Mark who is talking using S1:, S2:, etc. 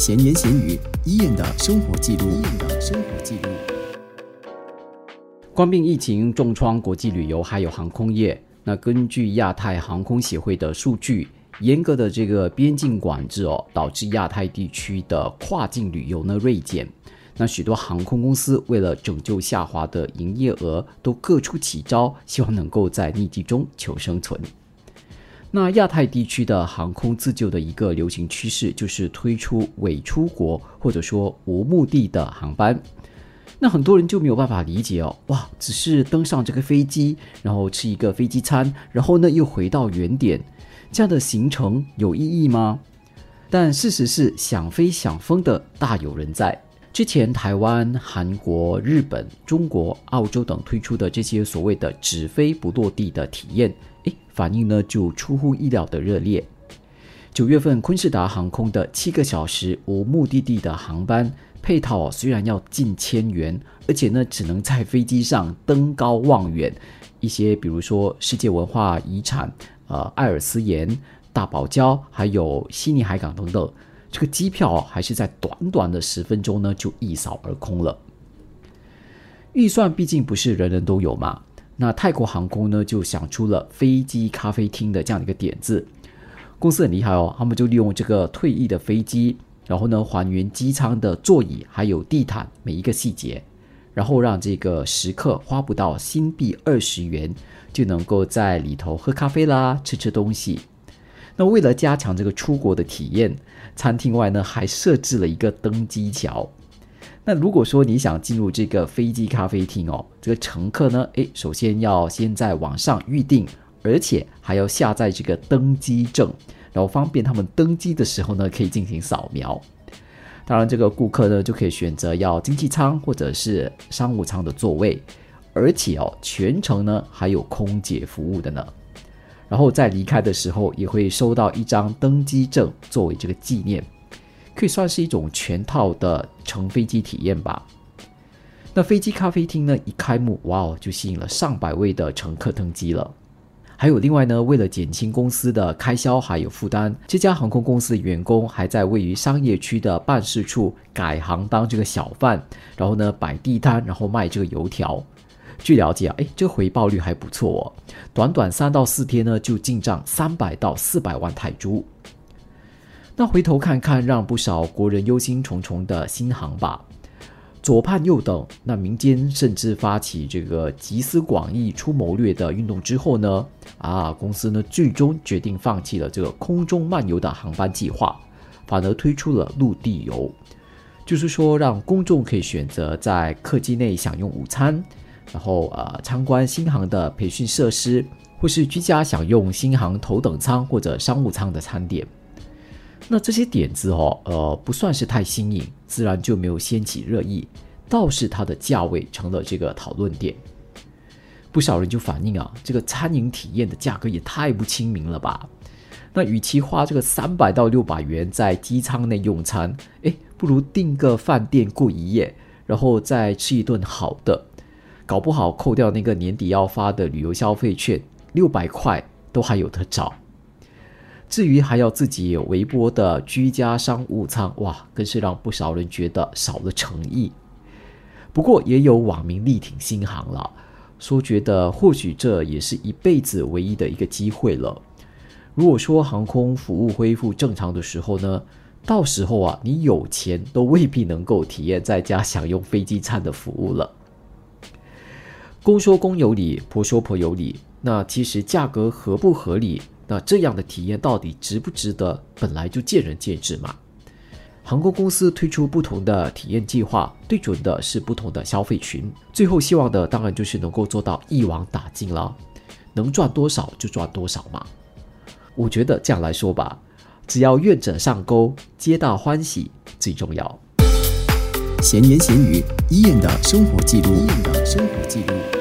S1: 闲言闲语，伊人的生活记录。伊人的生活记录。
S2: 冠病疫情重创国际旅游，还有航空业。那根据亚太航空协会的数据，严格的这个边境管制哦，导致亚太地区的跨境旅游呢锐减。那许多航空公司为了拯救下滑的营业额，都各出奇招，希望能够在逆境中求生存。那亚太地区的航空自救的一个流行趋势，就是推出伪出国或者说无目的的航班。那很多人就没有办法理解哦，哇，只是登上这个飞机，然后吃一个飞机餐，然后呢又回到原点，这样的行程有意义吗？但事实是，想飞想疯的大有人在。之前台湾、韩国、日本、中国、澳洲等推出的这些所谓的只飞不落地的体验。诶，反应呢就出乎意料的热烈。九月份，昆士达航空的七个小时无目的地的航班配套虽然要近千元，而且呢只能在飞机上登高望远，一些比如说世界文化遗产、呃艾尔斯岩、大堡礁，还有悉尼海港等等，这个机票还是在短短的十分钟呢就一扫而空了。预算毕竟不是人人都有嘛。那泰国航空呢，就想出了飞机咖啡厅的这样一个点子。公司很厉害哦，他们就利用这个退役的飞机，然后呢还原机舱的座椅还有地毯每一个细节，然后让这个食客花不到新币二十元就能够在里头喝咖啡啦，吃吃东西。那为了加强这个出国的体验，餐厅外呢还设置了一个登机桥。那如果说你想进入这个飞机咖啡厅哦，这个乘客呢，诶，首先要先在网上预定，而且还要下载这个登机证，然后方便他们登机的时候呢，可以进行扫描。当然，这个顾客呢就可以选择要经济舱或者是商务舱的座位，而且哦，全程呢还有空姐服务的呢。然后在离开的时候也会收到一张登机证作为这个纪念。可以算是一种全套的乘飞机体验吧。那飞机咖啡厅呢，一开幕，哇哦，就吸引了上百位的乘客登机了。还有另外呢，为了减轻公司的开销还有负担，这家航空公司的员工还在位于商业区的办事处改行当这个小贩，然后呢摆地摊，然后卖这个油条。据了解啊，哎，这个回报率还不错哦，短短三到四天呢，就进账三百到四百万泰铢。那回头看看，让不少国人忧心忡忡的新航吧。左盼右等，那民间甚至发起这个集思广益出谋略的运动之后呢，啊，公司呢最终决定放弃了这个空中漫游的航班计划，反而推出了陆地游，就是说让公众可以选择在客机内享用午餐，然后呃参观新航的培训设施，或是居家享用新航头等舱或者商务舱的餐点。那这些点子哦，呃，不算是太新颖，自然就没有掀起热议。倒是它的价位成了这个讨论点。不少人就反映啊，这个餐饮体验的价格也太不亲民了吧？那与其花这个三百到六百元在机舱内用餐，哎，不如订个饭店过一夜，然后再吃一顿好的，搞不好扣掉那个年底要发的旅游消费券，六百块都还有得找。至于还要自己有微波的居家商务舱，哇，更是让不少人觉得少了诚意。不过也有网民力挺新航了，说觉得或许这也是一辈子唯一的一个机会了。如果说航空服务恢复正常的时候呢，到时候啊，你有钱都未必能够体验在家享用飞机餐的服务了。公说公有理，婆说婆有理，那其实价格合不合理？那这样的体验到底值不值得？本来就见仁见智嘛。航空公司推出不同的体验计划，对准的是不同的消费群。最后希望的当然就是能够做到一网打尽了，能赚多少就赚多少嘛。我觉得这样来说吧，只要愿者上钩，皆大欢喜最重要。
S1: 闲言闲语，伊人的生活记录，伊人的生活记录。